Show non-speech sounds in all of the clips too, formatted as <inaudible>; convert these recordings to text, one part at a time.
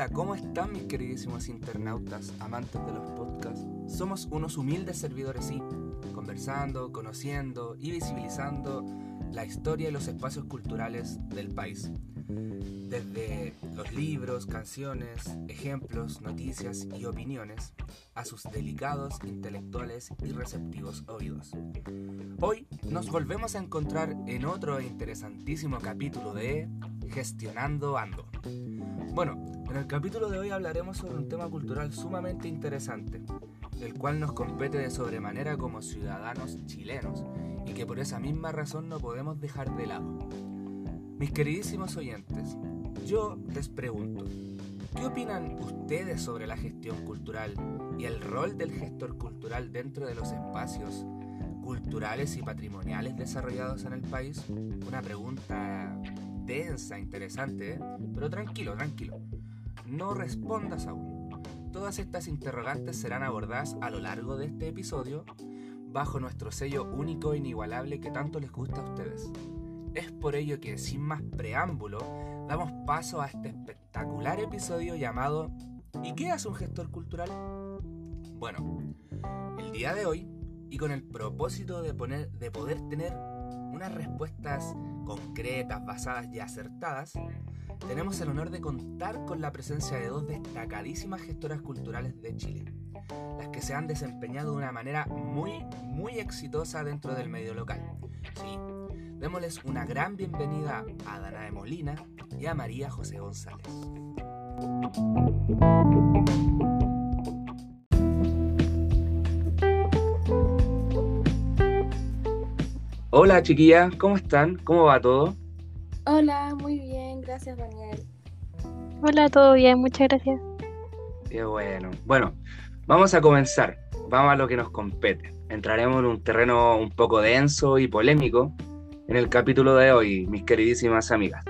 Hola, ¿cómo están mis queridísimos internautas, amantes de los podcasts? Somos unos humildes servidores, sí, conversando, conociendo y visibilizando la historia y los espacios culturales del país. Desde los libros, canciones, ejemplos, noticias y opiniones a sus delicados, intelectuales y receptivos oídos. Hoy nos volvemos a encontrar en otro interesantísimo capítulo de Gestionando Ando. Bueno, en el capítulo de hoy hablaremos sobre un tema cultural sumamente interesante, el cual nos compete de sobremanera como ciudadanos chilenos y que por esa misma razón no podemos dejar de lado. Mis queridísimos oyentes, yo les pregunto, ¿qué opinan ustedes sobre la gestión cultural y el rol del gestor cultural dentro de los espacios culturales y patrimoniales desarrollados en el país? Una pregunta densa, interesante, ¿eh? pero tranquilo, tranquilo. No respondas aún. Todas estas interrogantes serán abordadas a lo largo de este episodio bajo nuestro sello único e inigualable que tanto les gusta a ustedes. Es por ello que, sin más preámbulo, damos paso a este espectacular episodio llamado ¿Y qué hace un gestor cultural? Bueno, el día de hoy, y con el propósito de, poner, de poder tener unas respuestas concretas, basadas y acertadas, tenemos el honor de contar con la presencia de dos destacadísimas gestoras culturales de Chile, las que se han desempeñado de una manera muy, muy exitosa dentro del medio local. Sí, Démosles una gran bienvenida a Danae Molina y a María José González. Hola chiquillas, ¿cómo están? ¿Cómo va todo? Hola, muy bien, gracias Daniel. Hola, todo bien, muchas gracias. Qué bueno. Bueno, vamos a comenzar. Vamos a lo que nos compete. Entraremos en un terreno un poco denso y polémico, en el capítulo de hoy, mis queridísimas amigas.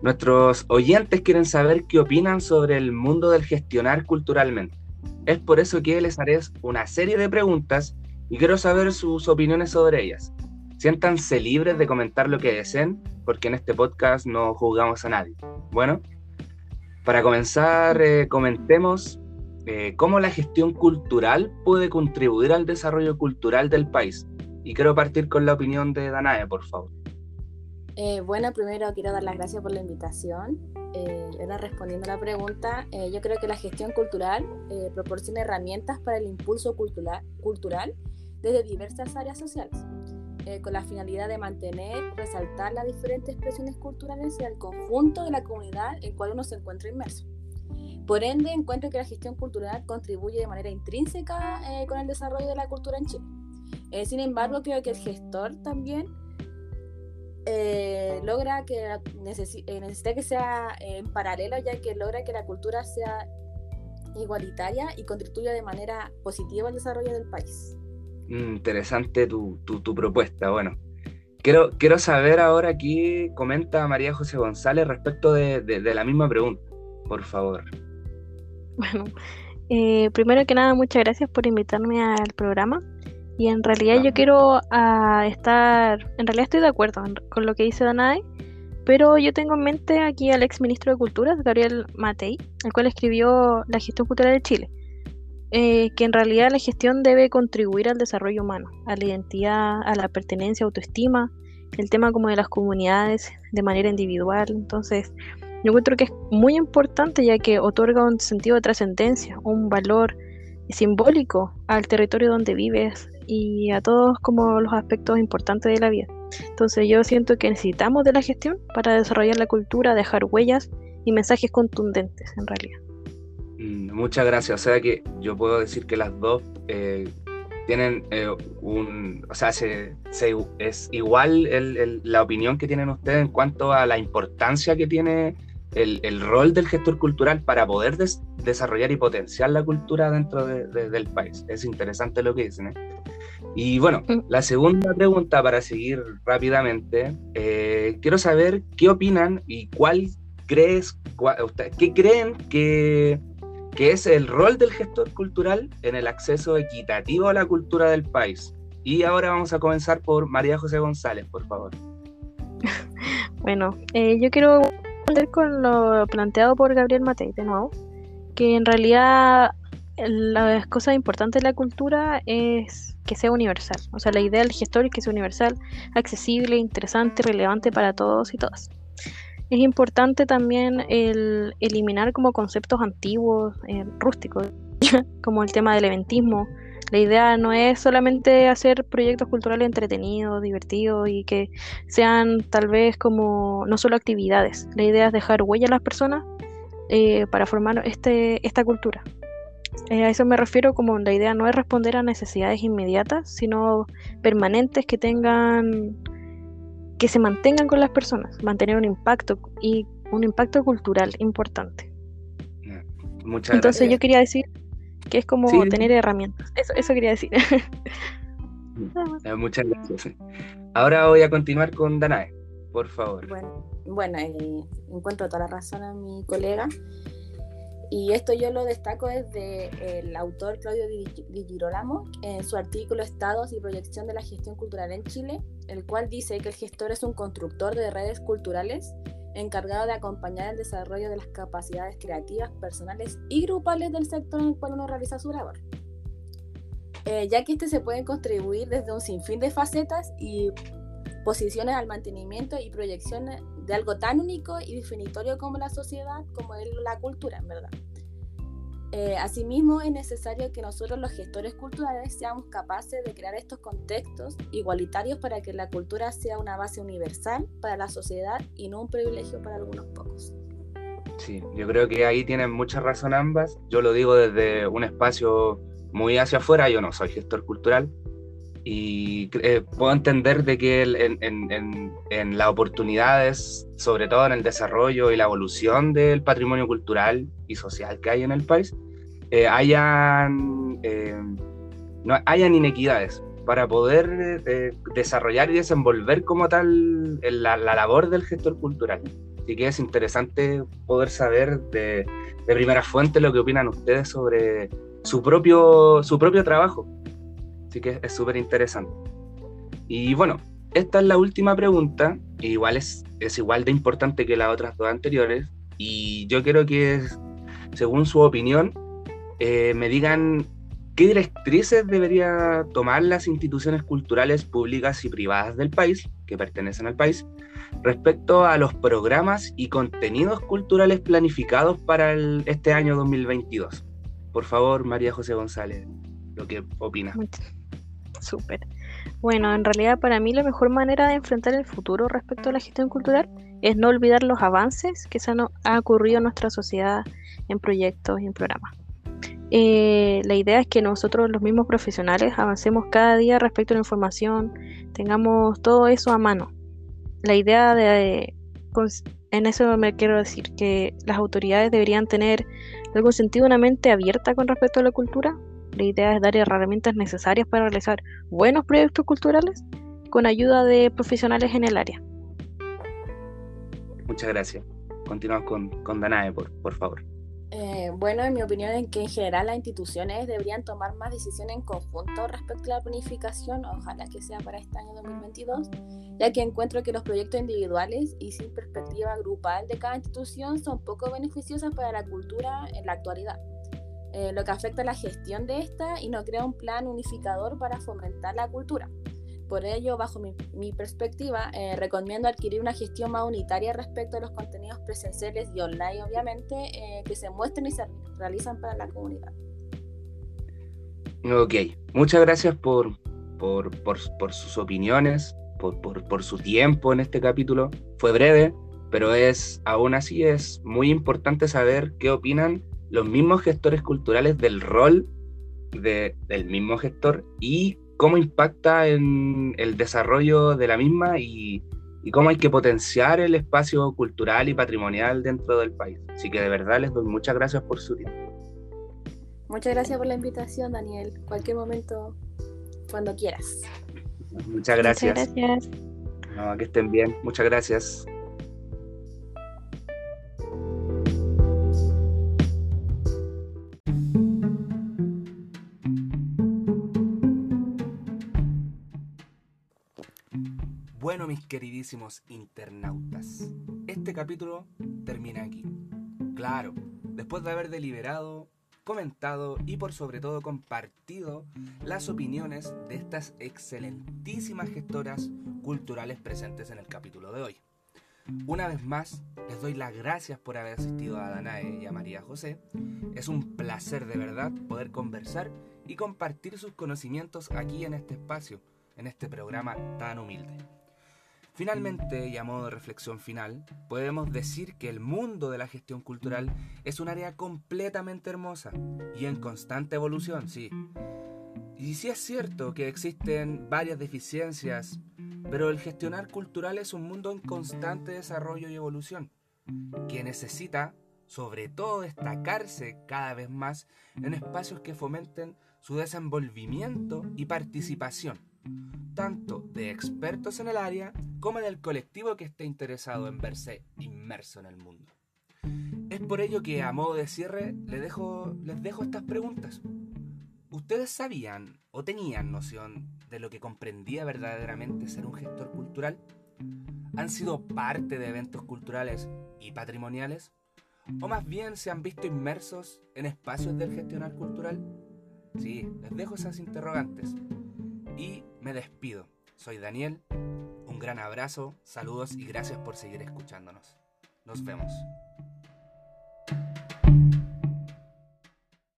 Nuestros oyentes quieren saber qué opinan sobre el mundo del gestionar culturalmente. Es por eso que les haré una serie de preguntas y quiero saber sus opiniones sobre ellas. Siéntanse libres de comentar lo que deseen, porque en este podcast no juzgamos a nadie. Bueno, para comenzar, eh, comentemos eh, cómo la gestión cultural puede contribuir al desarrollo cultural del país y quiero partir con la opinión de Danae, por favor. Eh, bueno, primero quiero dar las gracias por la invitación. Eh, respondiendo a la pregunta, eh, yo creo que la gestión cultural proporciona herramientas para el impulso cultural, cultural desde diversas áreas sociales, con la finalidad de mantener, resaltar las diferentes expresiones culturales y el conjunto de la comunidad en cual uno se encuentra inmerso. Por ende, encuentro que la gestión cultural contribuye de manera intrínseca con el desarrollo de la cultura en Chile. Eh, sin embargo, creo que el gestor también eh, logra que eh, necesita que sea en paralelo, ya que logra que la cultura sea igualitaria y contribuya de manera positiva al desarrollo del país. Interesante tu, tu, propuesta. Bueno, quiero, quiero saber ahora qué comenta María José González respecto de, de, la misma pregunta, por favor. Bueno, primero que nada, muchas gracias por invitarme al programa. Y en realidad yo quiero ah, estar, en realidad estoy de acuerdo con lo que dice Danae, pero yo tengo en mente aquí al ex ministro de Cultura, Gabriel Matei, el cual escribió La gestión cultural de Chile, eh, que en realidad la gestión debe contribuir al desarrollo humano, a la identidad, a la pertenencia, autoestima, el tema como de las comunidades de manera individual. Entonces, yo encuentro que es muy importante ya que otorga un sentido de trascendencia, un valor simbólico al territorio donde vives, y a todos como los aspectos importantes de la vida. Entonces yo siento que necesitamos de la gestión para desarrollar la cultura, dejar huellas y mensajes contundentes en realidad. Mm, muchas gracias. O sea que yo puedo decir que las dos eh, tienen eh, un, o sea, se, es igual la opinión que tienen ustedes en cuanto a la importancia que tiene el, rol del gestor cultural para poder desarrollar y potenciar la cultura dentro del país. Es interesante lo que dicen. ¿eh? Y bueno, mm. la segunda pregunta para seguir rápidamente, eh, quiero saber qué opinan y cuál crees, qué creen que, que es el rol del gestor cultural en el acceso equitativo a la cultura del país. Y ahora vamos a comenzar por María José González, por favor. <laughs> Bueno, eh, yo quiero responder con lo planteado por Gabriel Matei de nuevo, que en realidad las cosas importantes de la cultura es que sea universal. O sea, la idea del gestor es que sea universal, accesible, interesante, relevante para todos y todas. Es importante también el eliminar como conceptos antiguos, eh, rústicos, <laughs> como el tema del eventismo. La idea no es solamente hacer proyectos culturales entretenidos, divertidos y que sean tal vez como no solo actividades. La idea es dejar huella a las personas eh, para formar este, esta cultura. Eh, a eso me refiero como la idea no es responder a necesidades inmediatas, sino permanentes que tengan, que se mantengan con las personas, mantener un impacto y un impacto cultural importante. Muchas Entonces yo quería decir que es como tener herramientas. Eso, eso quería decir. <laughs> Eh, muchas gracias. Ahora voy a continuar con Danae, por favor. Bueno, bueno eh, encuentro toda la razón a mi colega. Y esto yo lo destaco desde el autor Claudio Di Girolamo en su artículo Estados y proyección de la gestión cultural en Chile, el cual dice que el gestor es un constructor de redes culturales encargado de acompañar el desarrollo de las capacidades creativas, personales y grupales del sector en el cual uno realiza su labor. Eh, ya que este se puede contribuir desde un sinfín de facetas y posiciones al mantenimiento y proyección de algo tan único y definitorio como la sociedad, como es la cultura, en verdad. Eh, asimismo, es necesario que nosotros los gestores culturales seamos capaces de crear estos contextos igualitarios para que la cultura sea una base universal para la sociedad y no un privilegio para algunos pocos. Sí, yo creo que ahí tienen mucha razón ambas. Yo lo digo desde un espacio muy hacia afuera, yo no soy gestor cultural, y eh, puedo entender de que en, las oportunidades, sobre todo en el desarrollo y la evolución del patrimonio cultural y social que hay en el país, eh, hayan, eh, no, hayan inequidades para poder desarrollar y desenvolver como tal la, labor del gestor cultural. Así que es interesante poder saber de, de primera fuente lo que opinan ustedes sobre su propio, su propio trabajo Así que es súper interesante. Y bueno, esta es la última pregunta, igual es, es igual de importante que las otras dos anteriores, y yo quiero que, según su opinión, eh, me digan qué directrices debería tomar las instituciones culturales públicas y privadas del país, que pertenecen al país, respecto a los programas y contenidos culturales planificados para este año 2022. Por favor, María José González, lo que opina. Súper. Bueno, en realidad para mí la mejor manera de enfrentar el futuro respecto a la gestión cultural es no olvidar los avances que se han, ocurrido en nuestra sociedad en proyectos y en programas. Eh, la idea es que nosotros los mismos profesionales avancemos cada día respecto a la información, tengamos todo eso a mano. La idea de, en eso me quiero decir que las autoridades deberían tener en algún sentido una mente abierta con respecto a la cultura, la idea es dar herramientas necesarias para realizar buenos proyectos culturales con ayuda de profesionales en el área. Muchas gracias. Continuamos con, con Danae, por, por favor. Eh, bueno, en mi opinión es que en general las instituciones deberían tomar más decisiones en conjunto respecto a la planificación, ojalá que sea para este año 2022, ya que encuentro que los proyectos individuales y sin perspectiva grupal de cada institución son poco beneficiosos para la cultura en la actualidad. Eh, lo que afecta a la gestión de esta y no crea un plan unificador para fomentar la cultura. Por ello, bajo mi, perspectiva, eh, recomiendo adquirir una gestión más unitaria respecto a los contenidos presenciales y online, obviamente, eh, que se muestren y se realizan para la comunidad. Ok, muchas gracias por, por, por, sus opiniones, por, por, su tiempo en este capítulo. Fue breve, pero es aún así es muy importante saber qué opinan los mismos gestores culturales del rol del mismo gestor y cómo impacta en el desarrollo de la misma y, cómo hay que potenciar el espacio cultural y patrimonial dentro del país. Así que de verdad les doy muchas gracias por su tiempo. Muchas gracias por la invitación, Daniel. Cualquier momento, cuando quieras. Muchas gracias. Muchas gracias. que estén bien. Muchas gracias. Bueno, mis queridísimos internautas, este capítulo termina aquí. Claro, después de haber deliberado, comentado y por sobre todo compartido las opiniones de estas excelentísimas gestoras culturales presentes en el capítulo de hoy. Una vez más, les doy las gracias por haber asistido a Danae y a María José. Es un placer de verdad poder conversar y compartir sus conocimientos aquí en este espacio, en este programa tan humilde. Finalmente, y a modo de reflexión final, podemos decir que el mundo de la gestión cultural es un área completamente hermosa y en constante evolución, sí. Y sí es cierto que existen varias deficiencias, pero el gestionar cultural es un mundo en constante desarrollo y evolución, que necesita sobre todo destacarse cada vez más en espacios que fomenten su desenvolvimiento y participación, tanto de expertos en el área como del colectivo que esté interesado en verse inmerso en el mundo. Es por ello que a modo de cierre les dejo, les dejo estas preguntas. ¿Ustedes sabían o tenían noción de lo que comprendía verdaderamente ser un gestor cultural? ¿Han sido parte de eventos culturales y patrimoniales? ¿O más bien se han visto inmersos en espacios del gestionar cultural? Sí, les dejo esas interrogantes. Y me despido. Soy Daniel. Un gran abrazo, saludos y gracias por seguir escuchándonos. Nos vemos.